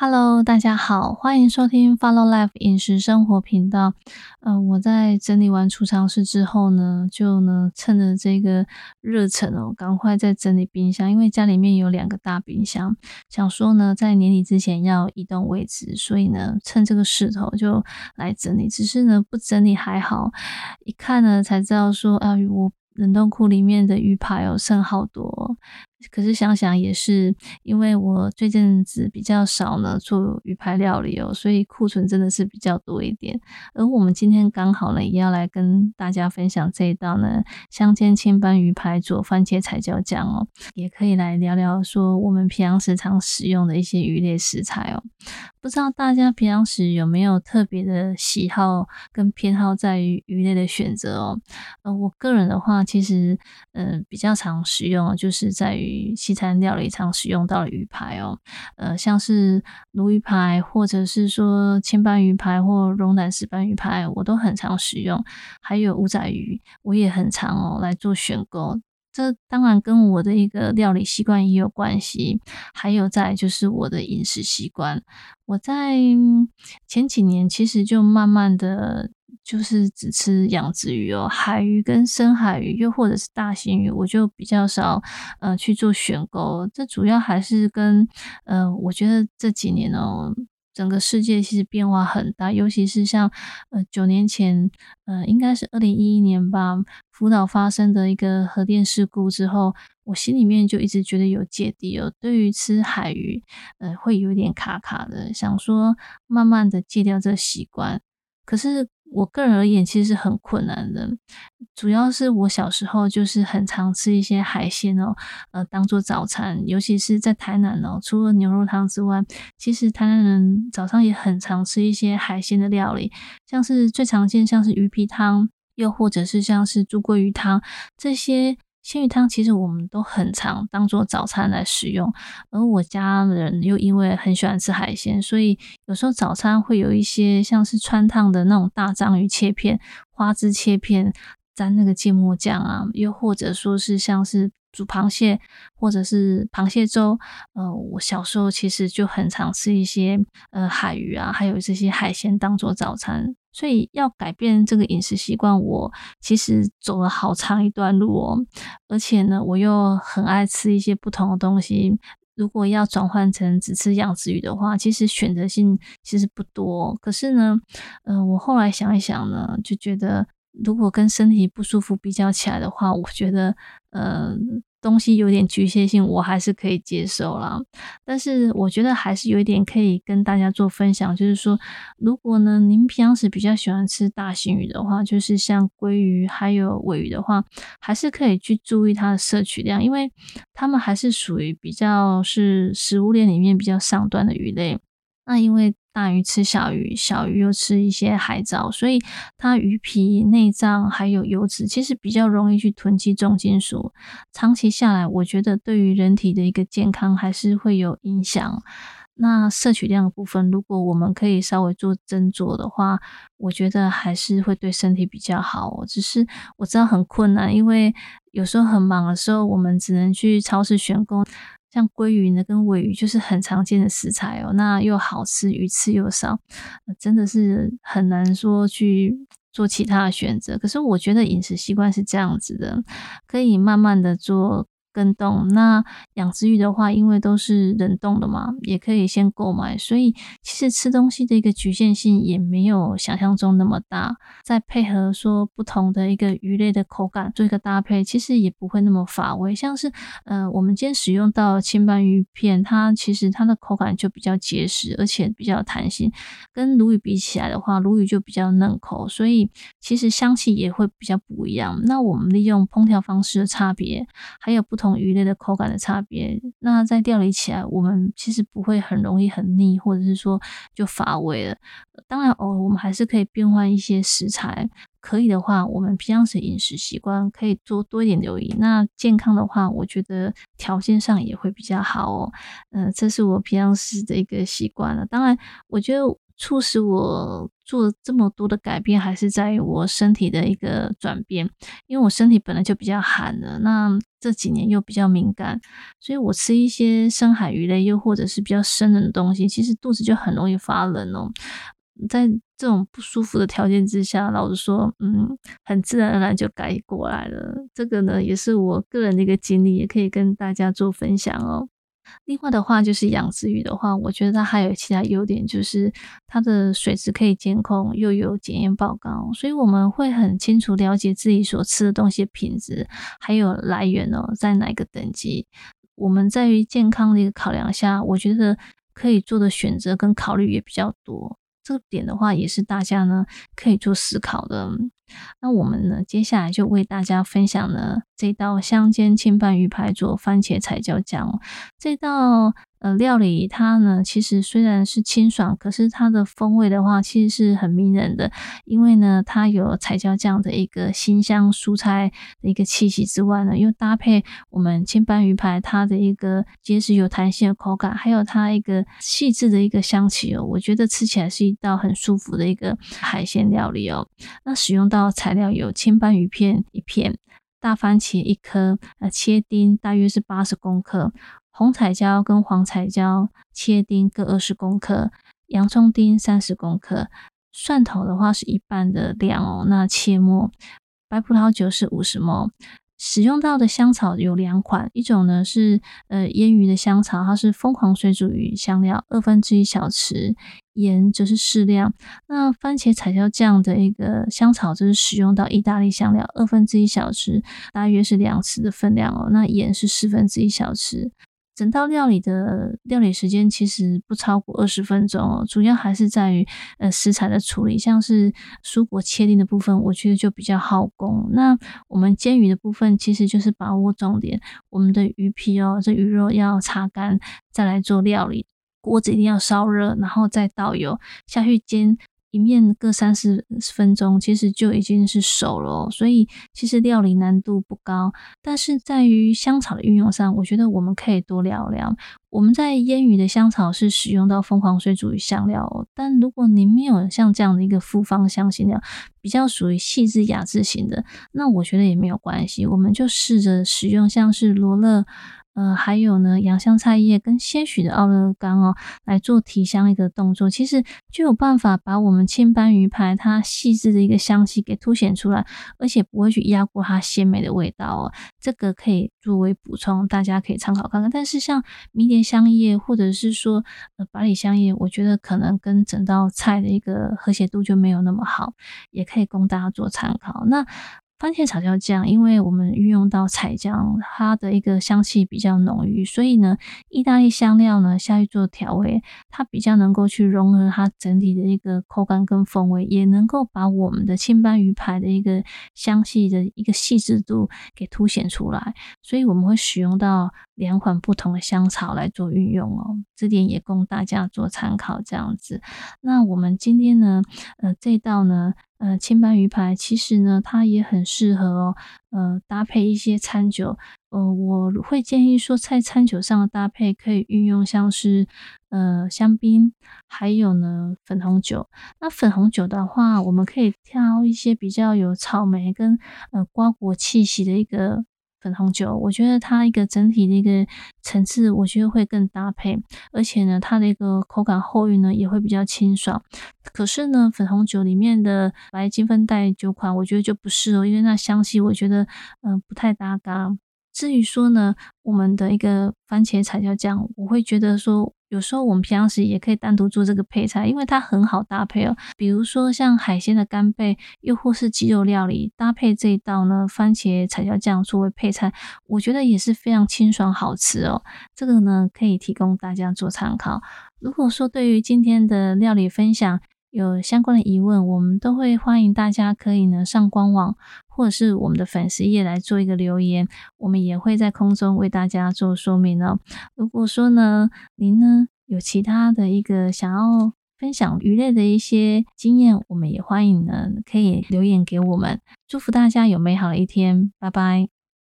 Hello，大家好，欢迎收听 Follow Life 饮食生活频道。呃，我在整理完储藏室之后呢，就呢趁着这个热忱哦，赶快在整理冰箱，因为家里面有两个大冰箱，想说呢在年底之前要移动位置，所以呢趁这个势头就来整理。只是呢不整理还好，一看呢才知道说啊我。冷冻库里面的鱼排哦，剩好多。可是想想也是，因为我最近子比较少呢做鱼排料理哦，所以库存真的是比较多一点。而我们今天刚好呢，也要来跟大家分享这一道呢香煎青斑鱼排做番茄彩椒酱哦，也可以来聊聊说我们平常时常使用的一些鱼类食材哦。不知道大家平常时有没有特别的喜好跟偏好在于鱼类的选择哦？呃，我个人的话，其实嗯比较常使用就是在于。西餐料理常使用到的鱼排哦，呃，像是鲈鱼排，或者是说千斑鱼排或龙胆石斑鱼排，我都很常使用。还有五仔鱼，我也很常哦来做选购。这当然跟我的一个料理习惯也有关系，还有在就是我的饮食习惯。我在前几年其实就慢慢的。就是只吃养殖鱼哦，海鱼跟深海鱼，又或者是大型鱼，我就比较少呃去做选购。这主要还是跟呃，我觉得这几年哦，整个世界其实变化很大，尤其是像呃九年前，呃应该是二零一一年吧，福岛发生的一个核电事故之后，我心里面就一直觉得有芥蒂哦，对于吃海鱼呃会有点卡卡的，想说慢慢的戒掉这习惯，可是。我个人而言，其实是很困难的。主要是我小时候就是很常吃一些海鲜哦，呃，当做早餐。尤其是在台南哦，除了牛肉汤之外，其实台南人早上也很常吃一些海鲜的料理，像是最常见像是鱼皮汤，又或者是像是猪桂鱼汤这些。鲜鱼汤其实我们都很常当做早餐来使用，而我家人又因为很喜欢吃海鲜，所以有时候早餐会有一些像是川烫的那种大章鱼切片、花枝切片，沾那个芥末酱啊，又或者说是像是煮螃蟹或者是螃蟹粥。呃，我小时候其实就很常吃一些呃海鱼啊，还有这些海鲜当做早餐。所以要改变这个饮食习惯，我其实走了好长一段路哦。而且呢，我又很爱吃一些不同的东西。如果要转换成只吃养殖鱼的话，其实选择性其实不多。可是呢，呃，我后来想一想呢，就觉得如果跟身体不舒服比较起来的话，我觉得，呃。东西有点局限性，我还是可以接受啦。但是我觉得还是有一点可以跟大家做分享，就是说，如果呢您平常时比较喜欢吃大型鱼的话，就是像鲑鱼还有尾鱼的话，还是可以去注意它的摄取量，因为它们还是属于比较是食物链里面比较上端的鱼类。那因为大鱼吃小鱼，小鱼又吃一些海藻，所以它鱼皮、内脏还有油脂，其实比较容易去囤积重金属。长期下来，我觉得对于人体的一个健康还是会有影响。那摄取量的部分，如果我们可以稍微做斟酌的话，我觉得还是会对身体比较好。只是我知道很困难，因为有时候很忙的时候，我们只能去超市选购。像鲑鱼呢，跟尾鱼就是很常见的食材哦，那又好吃，鱼刺又少，真的是很难说去做其他的选择。可是我觉得饮食习惯是这样子的，可以慢慢的做。跟冻那养殖鱼的话，因为都是冷冻的嘛，也可以先购买，所以其实吃东西的一个局限性也没有想象中那么大。再配合说不同的一个鱼类的口感做一个搭配，其实也不会那么乏味。像是呃，我们今天使用到青斑鱼片，它其实它的口感就比较结实，而且比较弹性。跟鲈鱼比起来的话，鲈鱼就比较嫩口，所以其实香气也会比较不一样。那我们利用烹调方式的差别，还有不同同。鱼类的口感的差别，那在料理起来，我们其实不会很容易很腻，或者是说就乏味了。当然，偶尔我们还是可以变换一些食材。可以的话，我们平常时饮食习惯可以做多一点留意。那健康的话，我觉得条件上也会比较好哦。嗯，这是我平常时的一个习惯了。当然，我觉得。促使我做这么多的改变，还是在于我身体的一个转变。因为我身体本来就比较寒的，那这几年又比较敏感，所以我吃一些深海鱼类，又或者是比较生冷的东西，其实肚子就很容易发冷哦。在这种不舒服的条件之下，老实说，嗯，很自然而然就改过来了。这个呢，也是我个人的一个经历，也可以跟大家做分享哦。另外的话，就是养殖鱼的话，我觉得它还有其他优点，就是它的水质可以监控，又有检验报告，所以我们会很清楚了解自己所吃的东西品质还有来源哦，在哪个等级。我们在于健康的一个考量下，我觉得可以做的选择跟考虑也比较多。这点的话，也是大家呢可以做思考的。那我们呢，接下来就为大家分享了这道香煎青拌鱼排做番茄彩椒酱这道。呃，料理它呢，其实虽然是清爽，可是它的风味的话，其实是很迷人的。因为呢，它有彩椒酱的一个辛香蔬菜的一个气息之外呢，又搭配我们清拌鱼排它的一个结实有弹性的口感，还有它一个细致的一个香气哦，我觉得吃起来是一道很舒服的一个海鲜料理哦。那使用到材料有清拌鱼片一片，大番茄一颗，呃，切丁大约是八十公克。红彩椒跟黄彩椒切丁各二十公克，洋葱丁三十公克，蒜头的话是一半的量哦。那切末，白葡萄酒是五十毫使用到的香草有两款，一种呢是呃腌鱼的香草，它是疯狂水煮鱼香料二分之一小匙，盐则是适量。那番茄彩椒酱的一个香草就是使用到意大利香料二分之一小匙，大约是两匙的分量哦。那盐是四分之一小匙。整道料理的料理时间其实不超过二十分钟哦，主要还是在于呃食材的处理，像是蔬果切丁的部分，我觉得就比较耗工。那我们煎鱼的部分，其实就是把握重点，我们的鱼皮哦，这鱼肉要擦干再来做料理，锅子一定要烧热，然后再倒油下去煎。一面各三四分钟，其实就已经是熟了，所以其实料理难度不高。但是在于香草的运用上，我觉得我们可以多聊聊。我们在腌鱼的香草是使用到凤凰水煮鱼香料，但如果您没有像这样的一个复方香型料，比较属于细致雅致型的，那我觉得也没有关系，我们就试着使用像是罗勒。呃，还有呢，洋香菜叶跟些许的奥勒冈哦，来做提香一个动作，其实就有办法把我们清斑鱼排它细致的一个香气给凸显出来，而且不会去压过它鲜美的味道哦。这个可以作为补充，大家可以参考看看。但是像迷迭香叶或者是说呃百里香叶，我觉得可能跟整道菜的一个和谐度就没有那么好，也可以供大家做参考。那。番茄炒椒酱，因为我们运用到彩姜，它的一个香气比较浓郁，所以呢，意大利香料呢下去做调味，它比较能够去融合它整体的一个口感跟风味，也能够把我们的青斑鱼排的一个香气的一个细致度给凸显出来。所以我们会使用到两款不同的香草来做运用哦，这点也供大家做参考。这样子，那我们今天呢，呃，这道呢。呃，青斑鱼排其实呢，它也很适合哦，呃，搭配一些餐酒。呃，我会建议说，在餐酒上的搭配可以运用像是呃香槟，还有呢粉红酒。那粉红酒的话，我们可以挑一些比较有草莓跟呃瓜果气息的一个。粉红酒，我觉得它一个整体的一个层次，我觉得会更搭配，而且呢，它的一个口感厚韵呢也会比较清爽。可是呢，粉红酒里面的白金分带酒款，我觉得就不是哦，因为那香气我觉得嗯不太搭嘎。至于说呢，我们的一个番茄彩椒酱，我会觉得说。有时候我们平常时也可以单独做这个配菜，因为它很好搭配哦。比如说像海鲜的干贝，又或是鸡肉料理，搭配这一道呢番茄彩椒酱作为配菜，我觉得也是非常清爽好吃哦。这个呢可以提供大家做参考。如果说对于今天的料理分享，有相关的疑问，我们都会欢迎大家可以呢上官网或者是我们的粉丝页来做一个留言，我们也会在空中为大家做说明哦。如果说呢您呢有其他的一个想要分享鱼类的一些经验，我们也欢迎呢可以留言给我们。祝福大家有美好的一天，拜拜。